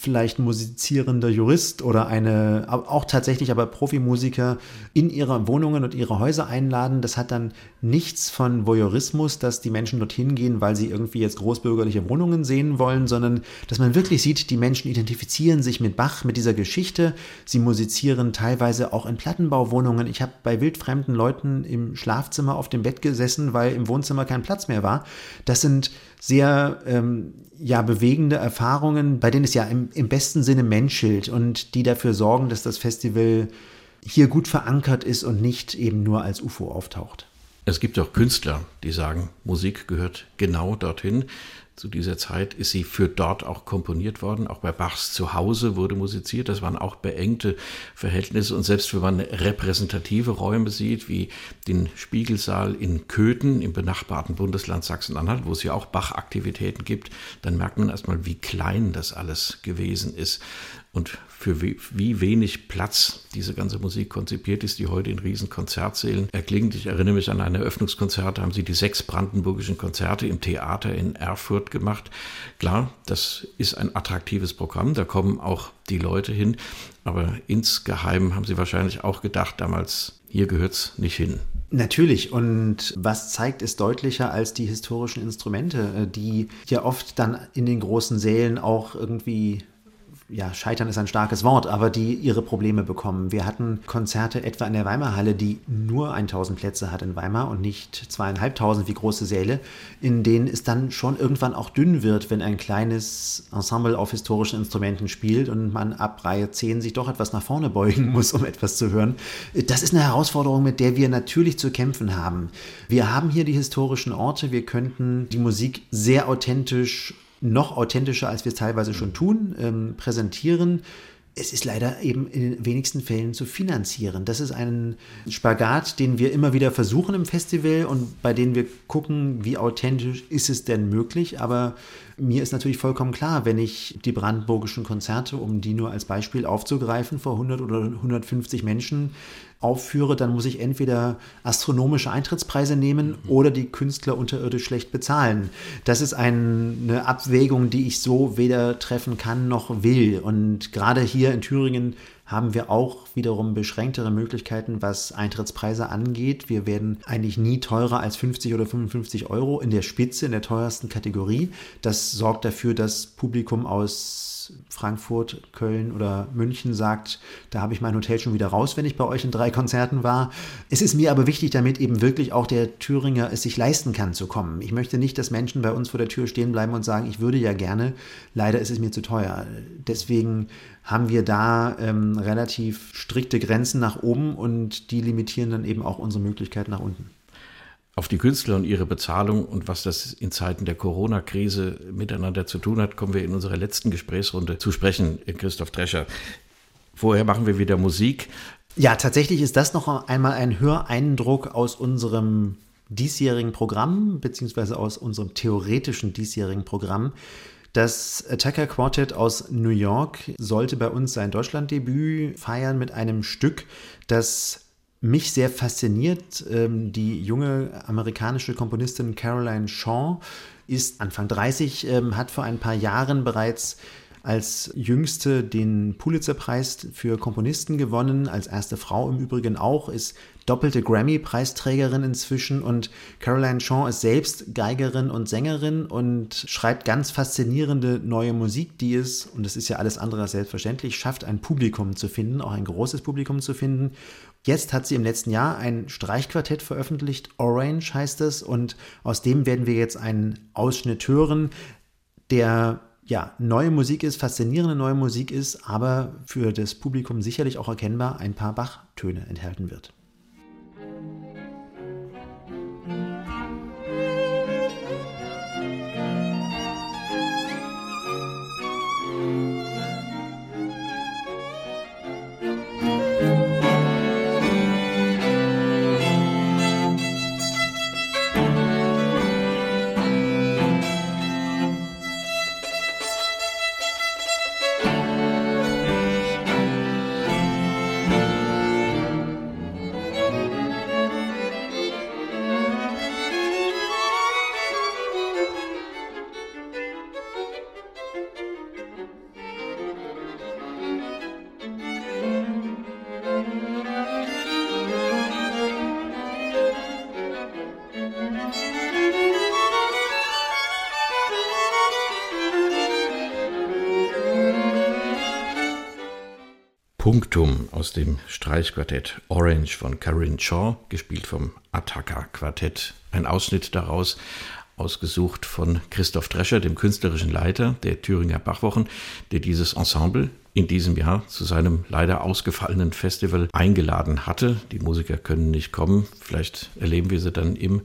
vielleicht musizierender Jurist oder eine, auch tatsächlich aber Profimusiker in ihre Wohnungen und ihre Häuser einladen. Das hat dann nichts von Voyeurismus, dass die Menschen dorthin gehen, weil sie irgendwie jetzt großbürgerliche Wohnungen sehen wollen, sondern dass man wirklich sieht, die Menschen identifizieren sich mit Bach, mit dieser Geschichte. Sie musizieren teilweise auch in Plattenbauwohnungen. Ich habe bei wildfremden Leuten im Schlafzimmer auf dem Bett gesessen, weil im Wohnzimmer kein Platz mehr war. Das sind sehr ähm, ja, bewegende Erfahrungen, bei denen es ja im, im besten Sinne menschelt und die dafür sorgen, dass das Festival hier gut verankert ist und nicht eben nur als UFO auftaucht. Es gibt auch Künstler, die sagen, Musik gehört genau dorthin. Zu dieser Zeit ist sie für dort auch komponiert worden. Auch bei Bachs Zuhause wurde musiziert. Das waren auch beengte Verhältnisse. Und selbst wenn man repräsentative Räume sieht, wie den Spiegelsaal in Köthen im benachbarten Bundesland Sachsen-Anhalt, wo es ja auch Bach-Aktivitäten gibt, dann merkt man erstmal, wie klein das alles gewesen ist und für wie, wie, wenig Platz diese ganze Musik konzipiert ist, die heute in riesen Konzertsälen erklingt. Ich erinnere mich an ein Eröffnungskonzert, da haben sie die sechs brandenburgischen Konzerte im Theater in Erfurt gemacht. Klar, das ist ein attraktives Programm, da kommen auch die Leute hin, aber insgeheim haben sie wahrscheinlich auch gedacht damals, hier gehört es nicht hin. Natürlich. Und was zeigt es deutlicher als die historischen Instrumente, äh, die ja oft dann in den großen Sälen auch irgendwie ja, scheitern ist ein starkes Wort, aber die ihre Probleme bekommen. Wir hatten Konzerte etwa in der Weimarhalle, die nur 1000 Plätze hat in Weimar und nicht zweieinhalbtausend wie große Säle, in denen es dann schon irgendwann auch dünn wird, wenn ein kleines Ensemble auf historischen Instrumenten spielt und man ab Reihe 10 sich doch etwas nach vorne beugen muss, um etwas zu hören. Das ist eine Herausforderung, mit der wir natürlich zu kämpfen haben. Wir haben hier die historischen Orte, wir könnten die Musik sehr authentisch noch authentischer, als wir es teilweise schon tun, ähm, präsentieren. Es ist leider eben in den wenigsten Fällen zu finanzieren. Das ist ein Spagat, den wir immer wieder versuchen im Festival und bei dem wir gucken, wie authentisch ist es denn möglich. Aber mir ist natürlich vollkommen klar, wenn ich die brandenburgischen Konzerte, um die nur als Beispiel aufzugreifen, vor 100 oder 150 Menschen aufführe, dann muss ich entweder astronomische Eintrittspreise nehmen mhm. oder die Künstler unterirdisch schlecht bezahlen. Das ist eine Abwägung, die ich so weder treffen kann noch will. Und gerade hier in Thüringen haben wir auch wiederum beschränktere Möglichkeiten, was Eintrittspreise angeht. Wir werden eigentlich nie teurer als 50 oder 55 Euro in der Spitze, in der teuersten Kategorie. Das sorgt dafür, dass Publikum aus Frankfurt, Köln oder München sagt, da habe ich mein Hotel schon wieder raus, wenn ich bei euch in drei Konzerten war. Es ist mir aber wichtig, damit eben wirklich auch der Thüringer es sich leisten kann zu kommen. Ich möchte nicht, dass Menschen bei uns vor der Tür stehen bleiben und sagen, ich würde ja gerne, leider ist es mir zu teuer. Deswegen haben wir da ähm, relativ strikte Grenzen nach oben und die limitieren dann eben auch unsere Möglichkeiten nach unten auf die Künstler und ihre Bezahlung und was das in Zeiten der Corona-Krise miteinander zu tun hat, kommen wir in unserer letzten Gesprächsrunde zu sprechen, Christoph Drescher. Vorher machen wir wieder Musik. Ja, tatsächlich ist das noch einmal ein Höreindruck aus unserem diesjährigen Programm, beziehungsweise aus unserem theoretischen diesjährigen Programm. Das Attacker Quartet aus New York sollte bei uns sein Deutschlanddebüt feiern mit einem Stück, das mich sehr fasziniert. Ähm, die junge amerikanische Komponistin Caroline Shaw ist Anfang 30, ähm, hat vor ein paar Jahren bereits als jüngste den Pulitzerpreis für Komponisten gewonnen, als erste Frau im Übrigen auch, ist doppelte Grammy-Preisträgerin inzwischen und Caroline Shaw ist selbst Geigerin und Sängerin und schreibt ganz faszinierende neue Musik, die es, und das ist ja alles andere als selbstverständlich, schafft, ein Publikum zu finden, auch ein großes Publikum zu finden. Jetzt hat sie im letzten Jahr ein Streichquartett veröffentlicht, Orange heißt es, und aus dem werden wir jetzt einen Ausschnitt hören, der ja, neue Musik ist, faszinierende neue Musik ist, aber für das Publikum sicherlich auch erkennbar ein paar Bachtöne enthalten wird. Aus dem Streichquartett Orange von Carin Shaw, gespielt vom Attacker Quartett. Ein Ausschnitt daraus, ausgesucht von Christoph Drescher, dem künstlerischen Leiter der Thüringer Bachwochen, der dieses Ensemble in diesem Jahr zu seinem leider ausgefallenen Festival eingeladen hatte. Die Musiker können nicht kommen. Vielleicht erleben wir sie dann im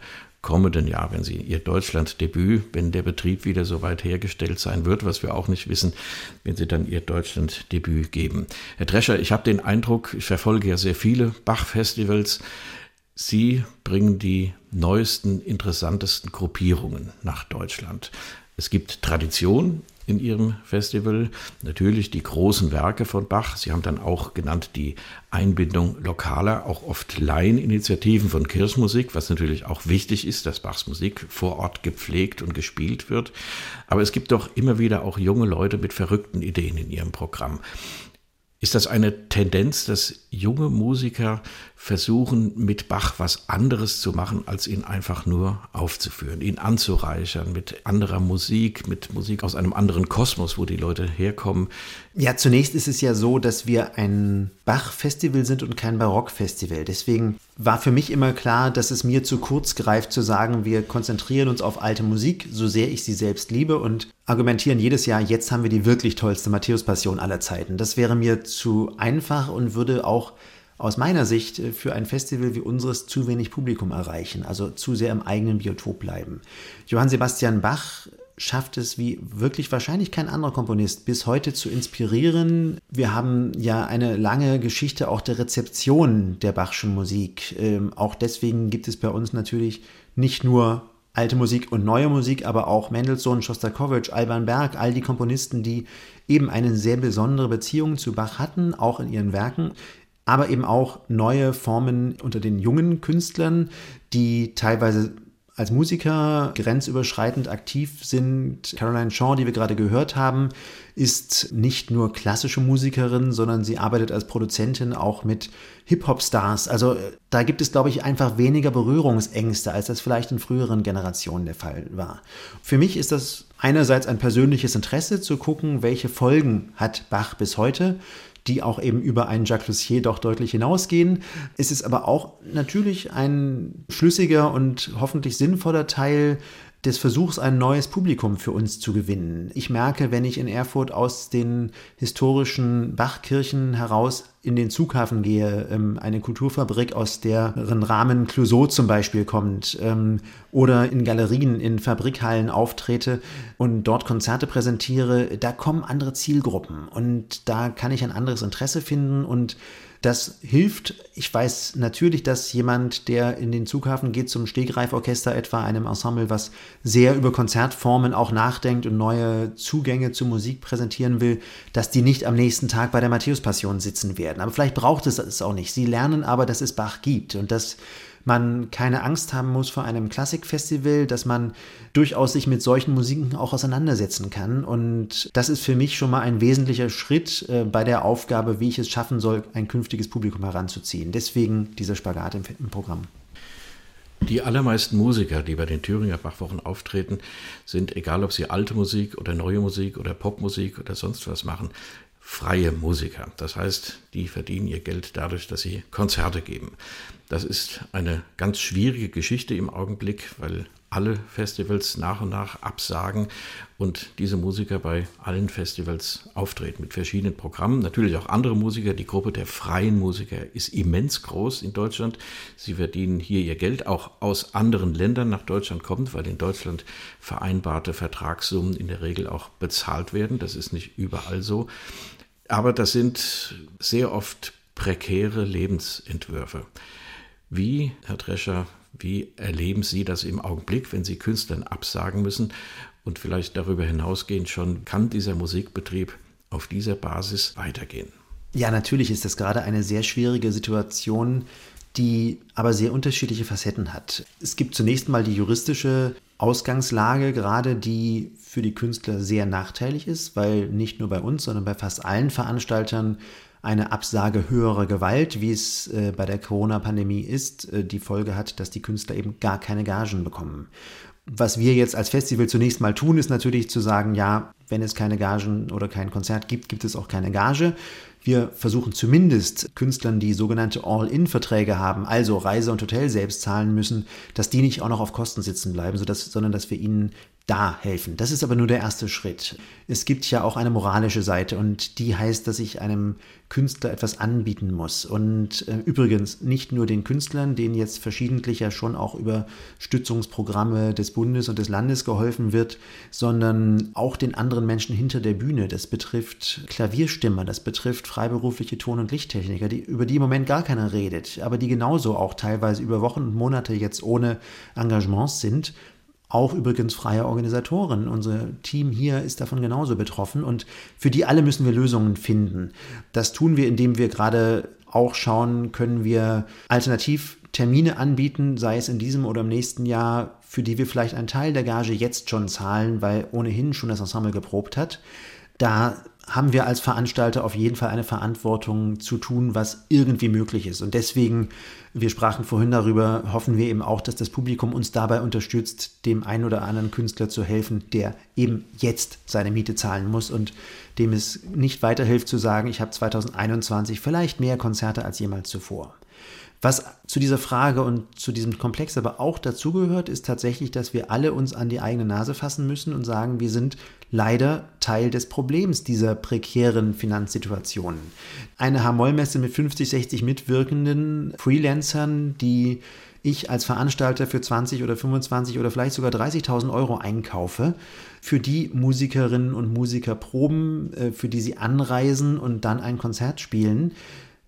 kommenden Jahr, wenn Sie Ihr Deutschlanddebüt, wenn der Betrieb wieder so weit hergestellt sein wird, was wir auch nicht wissen, wenn Sie dann Ihr Deutschlanddebüt geben. Herr Drescher, ich habe den Eindruck, ich verfolge ja sehr viele Bach-Festivals. Sie bringen die neuesten, interessantesten Gruppierungen nach Deutschland. Es gibt Tradition in ihrem Festival. Natürlich die großen Werke von Bach. Sie haben dann auch genannt die Einbindung lokaler, auch oft Laieninitiativen von Kirchmusik, was natürlich auch wichtig ist, dass Bachs Musik vor Ort gepflegt und gespielt wird. Aber es gibt doch immer wieder auch junge Leute mit verrückten Ideen in ihrem Programm. Ist das eine Tendenz, dass junge Musiker versuchen, mit Bach was anderes zu machen, als ihn einfach nur aufzuführen, ihn anzureichern mit anderer Musik, mit Musik aus einem anderen Kosmos, wo die Leute herkommen? Ja, zunächst ist es ja so, dass wir ein Bach-Festival sind und kein Barock-Festival. Deswegen war für mich immer klar, dass es mir zu kurz greift zu sagen, wir konzentrieren uns auf alte Musik, so sehr ich sie selbst liebe und argumentieren jedes Jahr, jetzt haben wir die wirklich tollste Matthäus-Passion aller Zeiten. Das wäre mir zu einfach und würde auch aus meiner Sicht für ein Festival wie unseres zu wenig Publikum erreichen, also zu sehr im eigenen Biotop bleiben. Johann Sebastian Bach schafft es wie wirklich wahrscheinlich kein anderer Komponist bis heute zu inspirieren. Wir haben ja eine lange Geschichte auch der Rezeption der Bachschen Musik. Ähm, auch deswegen gibt es bei uns natürlich nicht nur alte Musik und neue Musik, aber auch Mendelssohn, Schostakowitsch, Alban Berg, all die Komponisten, die eben eine sehr besondere Beziehung zu Bach hatten, auch in ihren Werken aber eben auch neue Formen unter den jungen Künstlern, die teilweise als Musiker grenzüberschreitend aktiv sind. Caroline Shaw, die wir gerade gehört haben, ist nicht nur klassische Musikerin, sondern sie arbeitet als Produzentin auch mit Hip-Hop-Stars. Also äh, da gibt es, glaube ich, einfach weniger Berührungsängste, als das vielleicht in früheren Generationen der Fall war. Für mich ist das einerseits ein persönliches Interesse zu gucken, welche Folgen hat Bach bis heute die auch eben über einen Jacques Lussier doch deutlich hinausgehen. Es ist aber auch natürlich ein schlüssiger und hoffentlich sinnvoller Teil des Versuchs, ein neues Publikum für uns zu gewinnen. Ich merke, wenn ich in Erfurt aus den historischen Bachkirchen heraus in den Zughafen gehe, ähm, eine Kulturfabrik, aus deren Rahmen Clouseau zum Beispiel kommt, ähm, oder in Galerien, in Fabrikhallen auftrete und dort Konzerte präsentiere, da kommen andere Zielgruppen und da kann ich ein anderes Interesse finden und das hilft. Ich weiß natürlich, dass jemand, der in den Zughafen geht zum Stegreiforchester, etwa einem Ensemble, was sehr über Konzertformen auch nachdenkt und neue Zugänge zur Musik präsentieren will, dass die nicht am nächsten Tag bei der Matthäus-Passion sitzen werden. Aber vielleicht braucht es das auch nicht. Sie lernen aber, dass es Bach gibt und dass man keine Angst haben muss vor einem Klassikfestival, dass man durchaus sich mit solchen Musiken auch auseinandersetzen kann. Und das ist für mich schon mal ein wesentlicher Schritt äh, bei der Aufgabe, wie ich es schaffen soll, ein künftiges Publikum heranzuziehen. Deswegen dieser Spagat im, im Programm. Die allermeisten Musiker, die bei den Thüringer Bachwochen auftreten, sind, egal ob sie alte Musik oder neue Musik oder Popmusik oder sonst was machen, freie Musiker. Das heißt, die verdienen ihr Geld dadurch, dass sie Konzerte geben. Das ist eine ganz schwierige Geschichte im Augenblick, weil alle Festivals nach und nach absagen und diese Musiker bei allen Festivals auftreten mit verschiedenen Programmen. Natürlich auch andere Musiker. Die Gruppe der freien Musiker ist immens groß in Deutschland. Sie verdienen hier ihr Geld, auch aus anderen Ländern nach Deutschland kommt, weil in Deutschland vereinbarte Vertragssummen in der Regel auch bezahlt werden. Das ist nicht überall so. Aber das sind sehr oft prekäre Lebensentwürfe. Wie, Herr Drescher, wie erleben Sie das im Augenblick, wenn Sie Künstlern absagen müssen? Und vielleicht darüber hinausgehend schon, kann dieser Musikbetrieb auf dieser Basis weitergehen? Ja, natürlich ist das gerade eine sehr schwierige Situation, die aber sehr unterschiedliche Facetten hat. Es gibt zunächst mal die juristische Ausgangslage, gerade die für die Künstler sehr nachteilig ist, weil nicht nur bei uns, sondern bei fast allen Veranstaltern eine Absage höherer Gewalt, wie es äh, bei der Corona-Pandemie ist, äh, die Folge hat, dass die Künstler eben gar keine Gagen bekommen. Was wir jetzt als Festival zunächst mal tun, ist natürlich zu sagen, ja, wenn es keine Gagen oder kein Konzert gibt, gibt es auch keine Gage. Wir versuchen zumindest Künstlern, die sogenannte All-In-Verträge haben, also Reise und Hotel selbst zahlen müssen, dass die nicht auch noch auf Kosten sitzen bleiben, sodass, sondern dass wir ihnen da helfen. Das ist aber nur der erste Schritt. Es gibt ja auch eine moralische Seite und die heißt, dass ich einem Künstler etwas anbieten muss. Und äh, übrigens nicht nur den Künstlern, denen jetzt verschiedentlich ja schon auch über Stützungsprogramme des Bundes und des Landes geholfen wird, sondern auch den anderen Menschen hinter der Bühne. Das betrifft Klavierstimmer, das betrifft freiberufliche Ton- und Lichttechniker, die, über die im Moment gar keiner redet, aber die genauso auch teilweise über Wochen und Monate jetzt ohne Engagements sind auch übrigens freie Organisatoren. Unser Team hier ist davon genauso betroffen und für die alle müssen wir Lösungen finden. Das tun wir, indem wir gerade auch schauen, können wir alternativ Termine anbieten, sei es in diesem oder im nächsten Jahr, für die wir vielleicht einen Teil der Gage jetzt schon zahlen, weil ohnehin schon das Ensemble geprobt hat. Da haben wir als Veranstalter auf jeden Fall eine Verantwortung zu tun, was irgendwie möglich ist. Und deswegen, wir sprachen vorhin darüber, hoffen wir eben auch, dass das Publikum uns dabei unterstützt, dem einen oder anderen Künstler zu helfen, der eben jetzt seine Miete zahlen muss und dem es nicht weiterhilft zu sagen, ich habe 2021 vielleicht mehr Konzerte als jemals zuvor. Was zu dieser Frage und zu diesem Komplex aber auch dazugehört, ist tatsächlich, dass wir alle uns an die eigene Nase fassen müssen und sagen, wir sind leider Teil des Problems dieser prekären Finanzsituationen. Eine H-Moll-Messe mit 50, 60 Mitwirkenden, Freelancern, die ich als Veranstalter für 20 oder 25 oder vielleicht sogar 30.000 Euro einkaufe, für die Musikerinnen und Musiker proben, äh, für die sie anreisen und dann ein Konzert spielen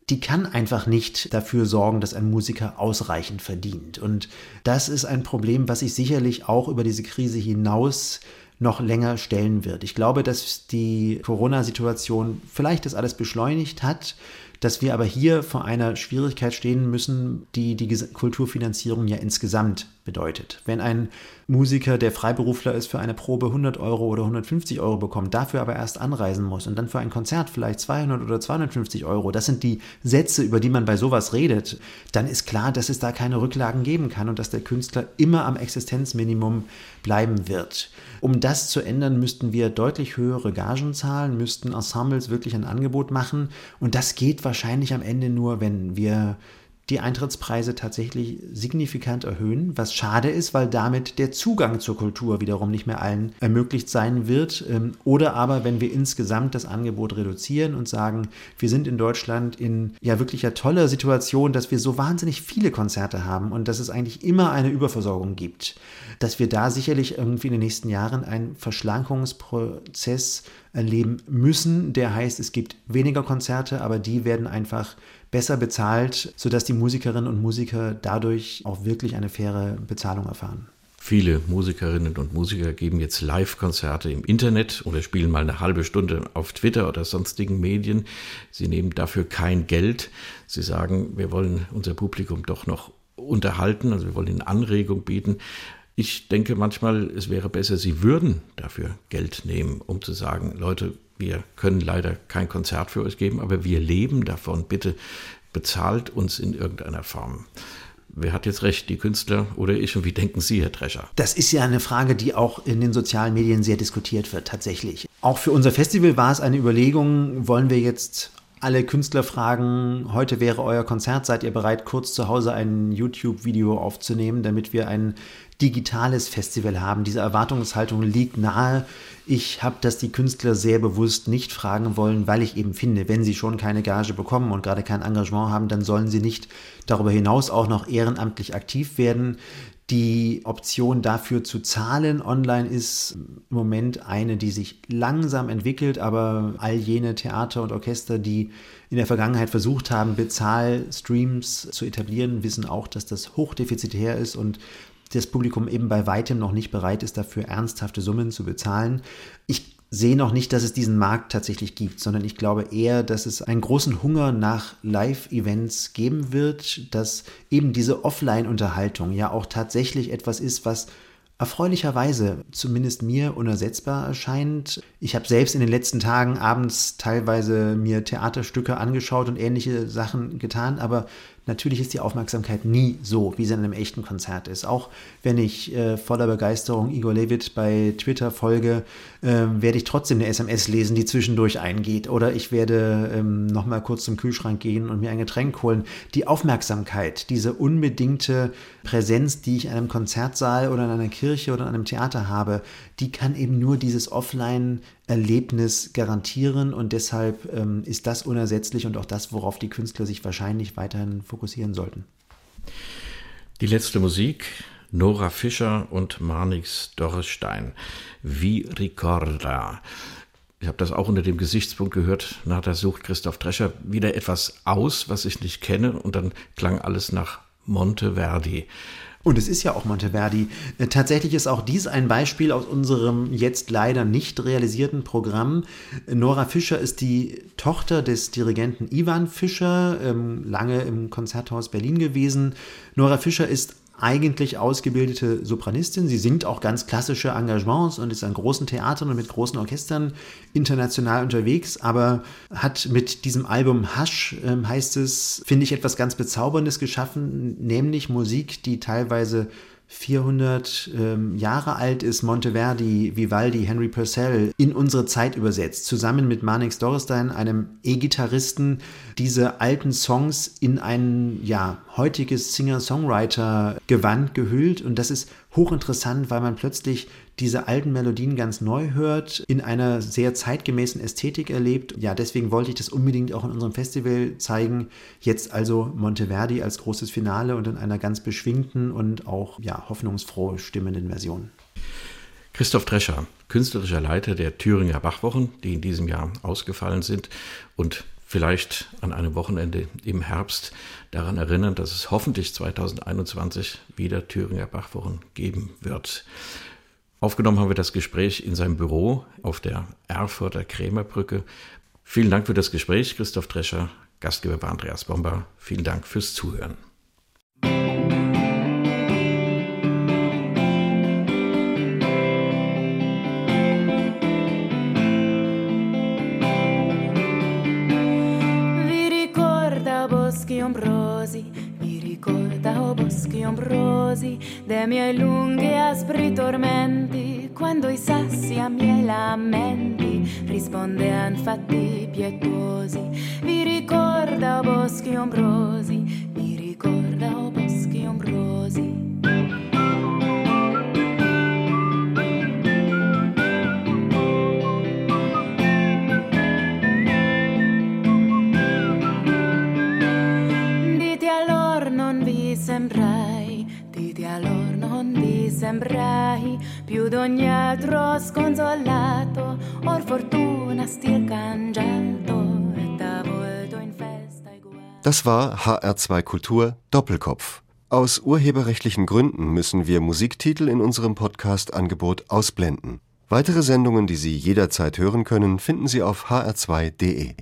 die kann einfach nicht dafür sorgen, dass ein Musiker ausreichend verdient. Und das ist ein Problem, was sich sicherlich auch über diese Krise hinaus noch länger stellen wird. Ich glaube, dass die Corona-Situation vielleicht das alles beschleunigt hat dass wir aber hier vor einer Schwierigkeit stehen müssen, die die Kulturfinanzierung ja insgesamt bedeutet. Wenn ein Musiker, der Freiberufler ist, für eine Probe 100 Euro oder 150 Euro bekommt, dafür aber erst anreisen muss und dann für ein Konzert vielleicht 200 oder 250 Euro, das sind die Sätze, über die man bei sowas redet, dann ist klar, dass es da keine Rücklagen geben kann und dass der Künstler immer am Existenzminimum bleiben wird. Um das zu ändern, müssten wir deutlich höhere Gagen zahlen, müssten Ensembles wirklich ein Angebot machen und das geht wahrscheinlich am Ende nur, wenn wir die Eintrittspreise tatsächlich signifikant erhöhen, was schade ist, weil damit der Zugang zur Kultur wiederum nicht mehr allen ermöglicht sein wird. Ähm, oder aber, wenn wir insgesamt das Angebot reduzieren und sagen, wir sind in Deutschland in ja wirklich ja toller Situation, dass wir so wahnsinnig viele Konzerte haben und dass es eigentlich immer eine Überversorgung gibt, dass wir da sicherlich irgendwie in den nächsten Jahren einen Verschlankungsprozess erleben müssen, der heißt, es gibt weniger Konzerte, aber die werden einfach besser bezahlt, sodass die Musikerinnen und Musiker dadurch auch wirklich eine faire Bezahlung erfahren. Viele Musikerinnen und Musiker geben jetzt Live-Konzerte im Internet oder spielen mal eine halbe Stunde auf Twitter oder sonstigen Medien. Sie nehmen dafür kein Geld. Sie sagen, wir wollen unser Publikum doch noch unterhalten, also wir wollen ihnen Anregung bieten. Ich denke manchmal, es wäre besser, Sie würden dafür Geld nehmen, um zu sagen, Leute, wir können leider kein Konzert für euch geben, aber wir leben davon. Bitte bezahlt uns in irgendeiner Form. Wer hat jetzt recht, die Künstler oder ich? Und wie denken Sie, Herr Drescher? Das ist ja eine Frage, die auch in den sozialen Medien sehr diskutiert wird, tatsächlich. Auch für unser Festival war es eine Überlegung, wollen wir jetzt alle Künstler fragen, heute wäre euer Konzert, seid ihr bereit, kurz zu Hause ein YouTube-Video aufzunehmen, damit wir ein digitales Festival haben. Diese Erwartungshaltung liegt nahe. Ich habe das die Künstler sehr bewusst nicht fragen wollen, weil ich eben finde, wenn sie schon keine Gage bekommen und gerade kein Engagement haben, dann sollen sie nicht darüber hinaus auch noch ehrenamtlich aktiv werden. Die Option dafür zu zahlen online ist im Moment eine, die sich langsam entwickelt, aber all jene Theater und Orchester, die in der Vergangenheit versucht haben, Bezahlstreams zu etablieren, wissen auch, dass das hochdefizitär ist und das Publikum eben bei weitem noch nicht bereit ist, dafür ernsthafte Summen zu bezahlen. Ich sehe noch nicht, dass es diesen Markt tatsächlich gibt, sondern ich glaube eher, dass es einen großen Hunger nach Live-Events geben wird, dass eben diese Offline-Unterhaltung ja auch tatsächlich etwas ist, was erfreulicherweise zumindest mir unersetzbar erscheint. Ich habe selbst in den letzten Tagen abends teilweise mir Theaterstücke angeschaut und ähnliche Sachen getan, aber Natürlich ist die Aufmerksamkeit nie so, wie sie in einem echten Konzert ist. Auch wenn ich äh, voller Begeisterung Igor Levit bei Twitter folge, äh, werde ich trotzdem eine SMS lesen, die zwischendurch eingeht. Oder ich werde ähm, nochmal kurz zum Kühlschrank gehen und mir ein Getränk holen. Die Aufmerksamkeit, diese unbedingte Präsenz, die ich in einem Konzertsaal oder in einer Kirche oder in einem Theater habe, die kann eben nur dieses Offline Erlebnis garantieren und deshalb ähm, ist das unersetzlich und auch das, worauf die Künstler sich wahrscheinlich weiterhin fokussieren sollten. Die letzte Musik, Nora Fischer und Marnix Dorrestein, Wie Ricorda. Ich habe das auch unter dem Gesichtspunkt gehört, na, da sucht Christoph Drescher wieder etwas aus, was ich nicht kenne und dann klang alles nach Monteverdi. Und es ist ja auch Monteverdi. Äh, tatsächlich ist auch dies ein Beispiel aus unserem jetzt leider nicht realisierten Programm. Nora Fischer ist die Tochter des Dirigenten Ivan Fischer, ähm, lange im Konzerthaus Berlin gewesen. Nora Fischer ist eigentlich ausgebildete Sopranistin. Sie singt auch ganz klassische Engagements und ist an großen Theatern und mit großen Orchestern international unterwegs, aber hat mit diesem Album Hush, äh, heißt es, finde ich, etwas ganz Bezauberndes geschaffen, nämlich Musik, die teilweise 400 ähm, Jahre alt ist Monteverdi, Vivaldi, Henry Purcell in unsere Zeit übersetzt, zusammen mit Marnix Dorstein, einem E-Gitarristen, diese alten Songs in ein ja, heutiges Singer-Songwriter-Gewand gehüllt. Und das ist hochinteressant, weil man plötzlich diese alten Melodien ganz neu hört, in einer sehr zeitgemäßen Ästhetik erlebt. Ja, deswegen wollte ich das unbedingt auch in unserem Festival zeigen. Jetzt also Monteverdi als großes Finale und in einer ganz beschwingten und auch ja, hoffnungsfroh stimmenden Version. Christoph Drescher, künstlerischer Leiter der Thüringer Bachwochen, die in diesem Jahr ausgefallen sind und vielleicht an einem Wochenende im Herbst daran erinnern, dass es hoffentlich 2021 wieder Thüringer Bachwochen geben wird. Aufgenommen haben wir das Gespräch in seinem Büro auf der Erfurter Krämerbrücke. Vielen Dank für das Gespräch, Christoph Drescher. Gastgeber war Andreas Bomber. Vielen Dank fürs Zuhören. Ombrosi dei miei lunghi aspri tormenti, quando i sassi a miei lamenti rispondean fatti pietuosi. Vi ricorda o boschi ombrosi, vi ricorda o boschi ombrosi. Sembrai più d'ogni altro sconsolato, or fortuna stil cangiato e da volto in festa Das war HR2 Kultur Doppelkopf. Aus urheberrechtlichen Gründen müssen wir Musiktitel in unserem Podcast-Angebot ausblenden. Weitere Sendungen, die Sie jederzeit hören können, finden Sie auf hr2.de.